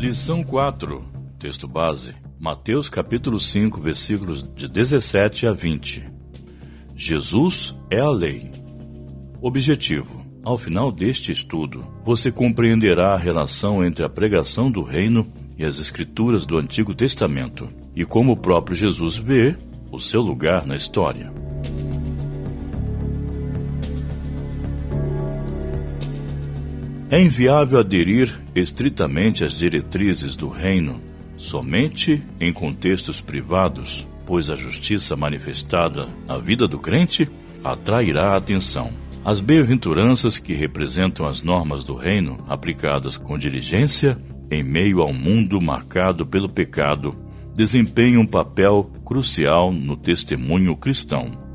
Lição 4, texto base, Mateus capítulo 5, versículos de 17 a 20. Jesus é a lei. Objetivo: Ao final deste estudo, você compreenderá a relação entre a pregação do reino e as escrituras do Antigo Testamento e como o próprio Jesus vê o seu lugar na história. É inviável aderir estritamente às diretrizes do reino somente em contextos privados, pois a justiça manifestada na vida do crente atrairá a atenção. As bem-aventuranças que representam as normas do reino aplicadas com diligência em meio a um mundo marcado pelo pecado desempenham um papel crucial no testemunho cristão.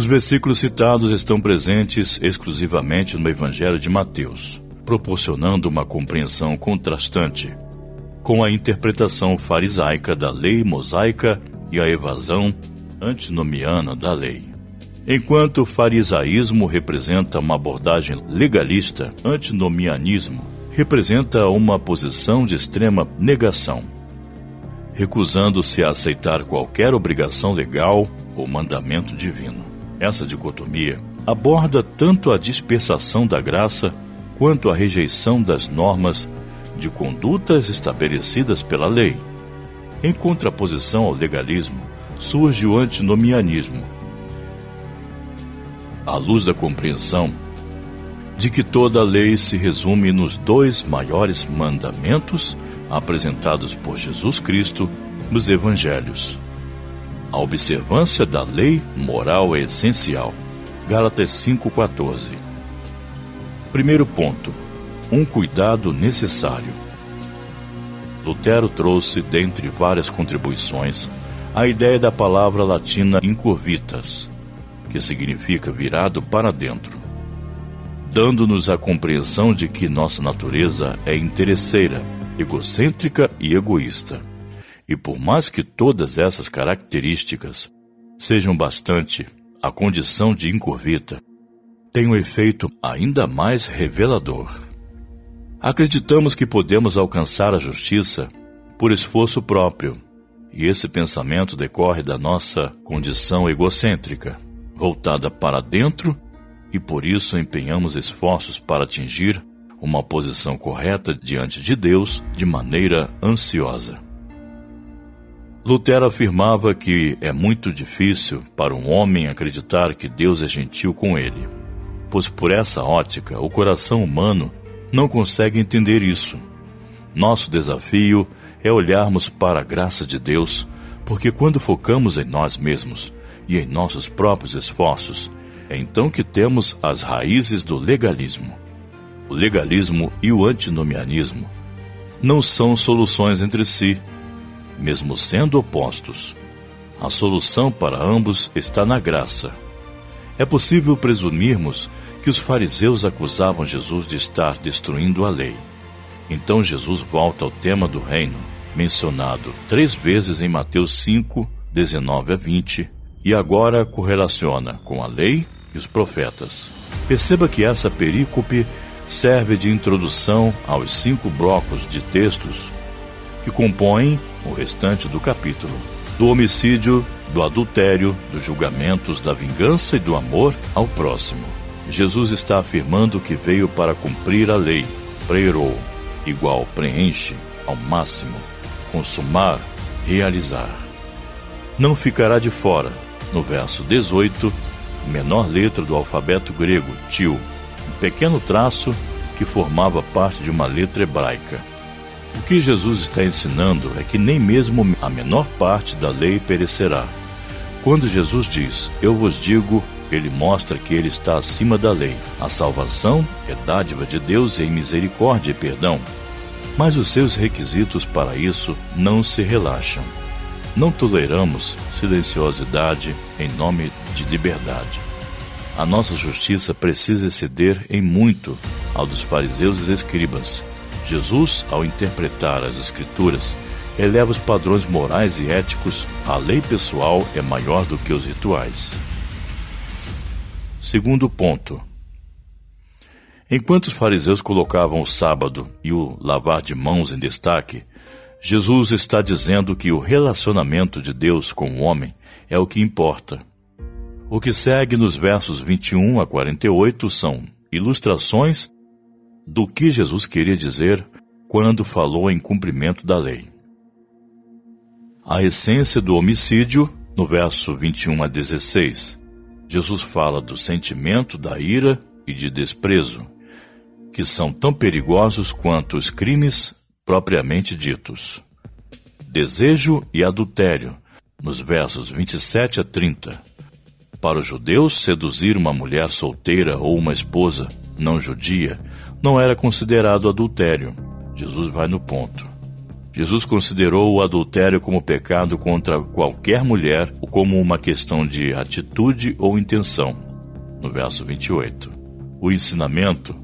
Os versículos citados estão presentes exclusivamente no Evangelho de Mateus, proporcionando uma compreensão contrastante com a interpretação farisaica da lei mosaica e a evasão antinomiana da lei. Enquanto o farisaísmo representa uma abordagem legalista, antinomianismo representa uma posição de extrema negação, recusando-se a aceitar qualquer obrigação legal ou mandamento divino. Essa dicotomia aborda tanto a dispersação da graça quanto a rejeição das normas de condutas estabelecidas pela lei. Em contraposição ao legalismo, surge o antinomianismo. À luz da compreensão de que toda a lei se resume nos dois maiores mandamentos apresentados por Jesus Cristo nos Evangelhos. A observância da lei moral é essencial. Gálatas 5,14. Primeiro ponto: um cuidado necessário. Lutero trouxe, dentre várias contribuições, a ideia da palavra latina incurvitas, que significa virado para dentro, dando-nos a compreensão de que nossa natureza é interesseira, egocêntrica e egoísta. E por mais que todas essas características sejam bastante, a condição de incurvita tem um efeito ainda mais revelador. Acreditamos que podemos alcançar a justiça por esforço próprio, e esse pensamento decorre da nossa condição egocêntrica, voltada para dentro, e por isso empenhamos esforços para atingir uma posição correta diante de Deus de maneira ansiosa. Lutero afirmava que é muito difícil para um homem acreditar que Deus é gentil com ele, pois por essa ótica o coração humano não consegue entender isso. Nosso desafio é olharmos para a graça de Deus, porque quando focamos em nós mesmos e em nossos próprios esforços, é então que temos as raízes do legalismo. O legalismo e o antinomianismo não são soluções entre si, mesmo sendo opostos. A solução para ambos está na graça. É possível presumirmos que os fariseus acusavam Jesus de estar destruindo a lei. Então Jesus volta ao tema do reino, mencionado três vezes em Mateus 5, 19 a 20, e agora correlaciona com a lei e os profetas. Perceba que essa perícope serve de introdução aos cinco blocos de textos que compõem o restante do capítulo. Do homicídio, do adultério, dos julgamentos, da vingança e do amor ao próximo. Jesus está afirmando que veio para cumprir a lei, preirou, igual preenche, ao máximo, consumar, realizar. Não ficará de fora, no verso 18, menor letra do alfabeto grego, tio, um pequeno traço que formava parte de uma letra hebraica. O que Jesus está ensinando é que nem mesmo a menor parte da lei perecerá. Quando Jesus diz, Eu vos digo, ele mostra que ele está acima da lei. A salvação é dádiva de Deus em misericórdia e perdão. Mas os seus requisitos para isso não se relaxam. Não toleramos silenciosidade em nome de liberdade. A nossa justiça precisa exceder em muito ao dos fariseus e escribas Jesus, ao interpretar as Escrituras, eleva os padrões morais e éticos, a lei pessoal é maior do que os rituais. Segundo ponto. Enquanto os fariseus colocavam o sábado e o lavar de mãos em destaque, Jesus está dizendo que o relacionamento de Deus com o homem é o que importa. O que segue nos versos 21 a 48 são ilustrações do que Jesus queria dizer quando falou em cumprimento da lei. A essência do homicídio, no verso 21 a 16, Jesus fala do sentimento da ira e de desprezo, que são tão perigosos quanto os crimes propriamente ditos. Desejo e adultério, nos versos 27 a 30. Para os judeus, seduzir uma mulher solteira ou uma esposa não judia não era considerado adultério. Jesus vai no ponto. Jesus considerou o adultério como pecado contra qualquer mulher ou como uma questão de atitude ou intenção. No verso 28. O ensinamento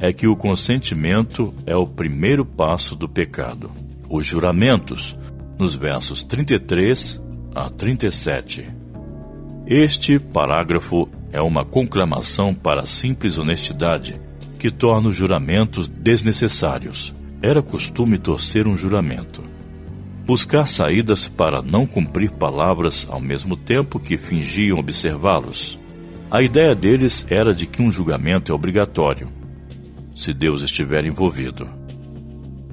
é que o consentimento é o primeiro passo do pecado. Os juramentos, nos versos 33 a 37. Este parágrafo é uma conclamação para simples honestidade que torna os juramentos desnecessários. Era costume torcer um juramento. Buscar saídas para não cumprir palavras ao mesmo tempo que fingiam observá-los. A ideia deles era de que um julgamento é obrigatório se Deus estiver envolvido.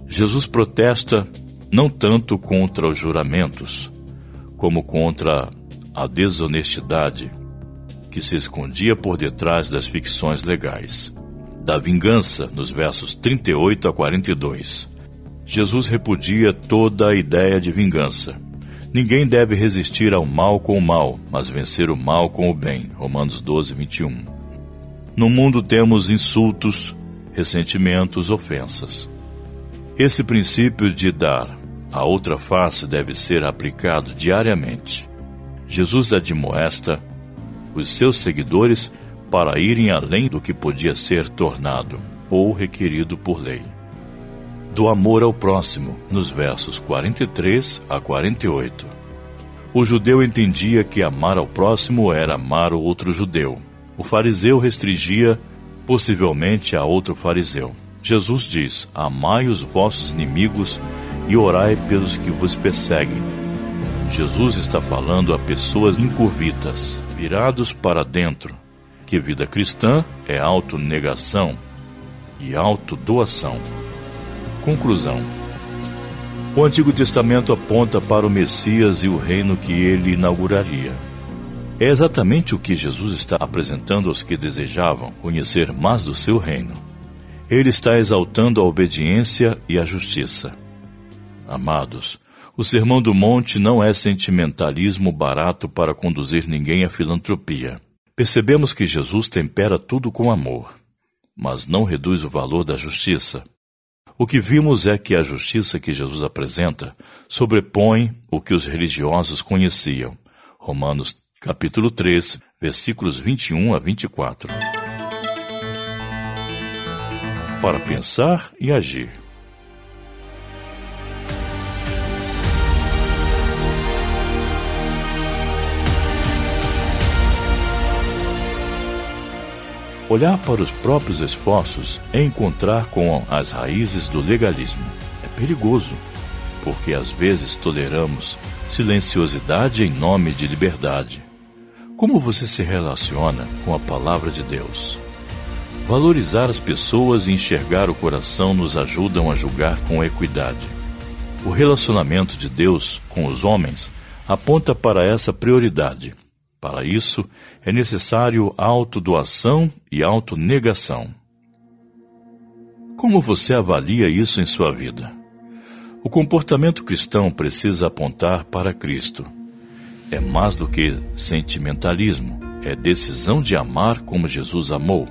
Jesus protesta não tanto contra os juramentos, como contra a desonestidade que se escondia por detrás das ficções legais. Da vingança, nos versos 38 a 42. Jesus repudia toda a ideia de vingança. Ninguém deve resistir ao mal com o mal, mas vencer o mal com o bem. Romanos 12, 21. No mundo temos insultos, ressentimentos, ofensas. Esse princípio de dar a outra face deve ser aplicado diariamente. Jesus admoesta os seus seguidores para irem além do que podia ser tornado ou requerido por lei. Do amor ao próximo, nos versos 43 a 48. O judeu entendia que amar ao próximo era amar o outro judeu. O fariseu restringia possivelmente a outro fariseu. Jesus diz: Amai os vossos inimigos e orai pelos que vos perseguem. Jesus está falando a pessoas incurvitas, virados para dentro, que vida cristã é autonegação e autodoação. Conclusão: O Antigo Testamento aponta para o Messias e o reino que ele inauguraria. É exatamente o que Jesus está apresentando aos que desejavam conhecer mais do seu reino. Ele está exaltando a obediência e a justiça. Amados, o Sermão do Monte não é sentimentalismo barato para conduzir ninguém à filantropia. Percebemos que Jesus tempera tudo com amor, mas não reduz o valor da justiça. O que vimos é que a justiça que Jesus apresenta sobrepõe o que os religiosos conheciam. Romanos capítulo 3, versículos 21 a 24. Para pensar e agir. Olhar para os próprios esforços é encontrar com as raízes do legalismo. É perigoso, porque às vezes toleramos silenciosidade em nome de liberdade. Como você se relaciona com a palavra de Deus? Valorizar as pessoas e enxergar o coração nos ajudam a julgar com equidade. O relacionamento de Deus com os homens aponta para essa prioridade. Para isso, é necessário autodoação e autonegação. Como você avalia isso em sua vida? O comportamento cristão precisa apontar para Cristo é mais do que sentimentalismo, é decisão de amar como Jesus amou.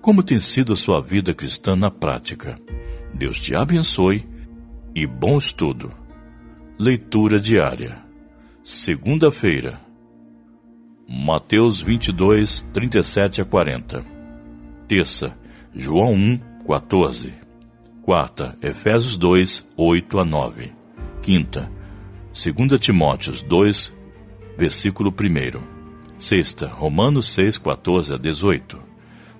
Como tem sido a sua vida cristã na prática? Deus te abençoe e bom estudo. Leitura diária. Segunda-feira. Mateus 22, 37 a 40. Terça, João 1, 14. Quarta, Efésios 2, 8 a 9. Quinta, 2 Timóteos 2, versículo 1. Sexta, Romanos 6, 14 a 18.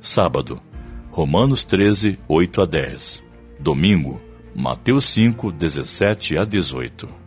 Sábado, Romanos 13, 8 a 10. Domingo, Mateus 5, 17 a 18.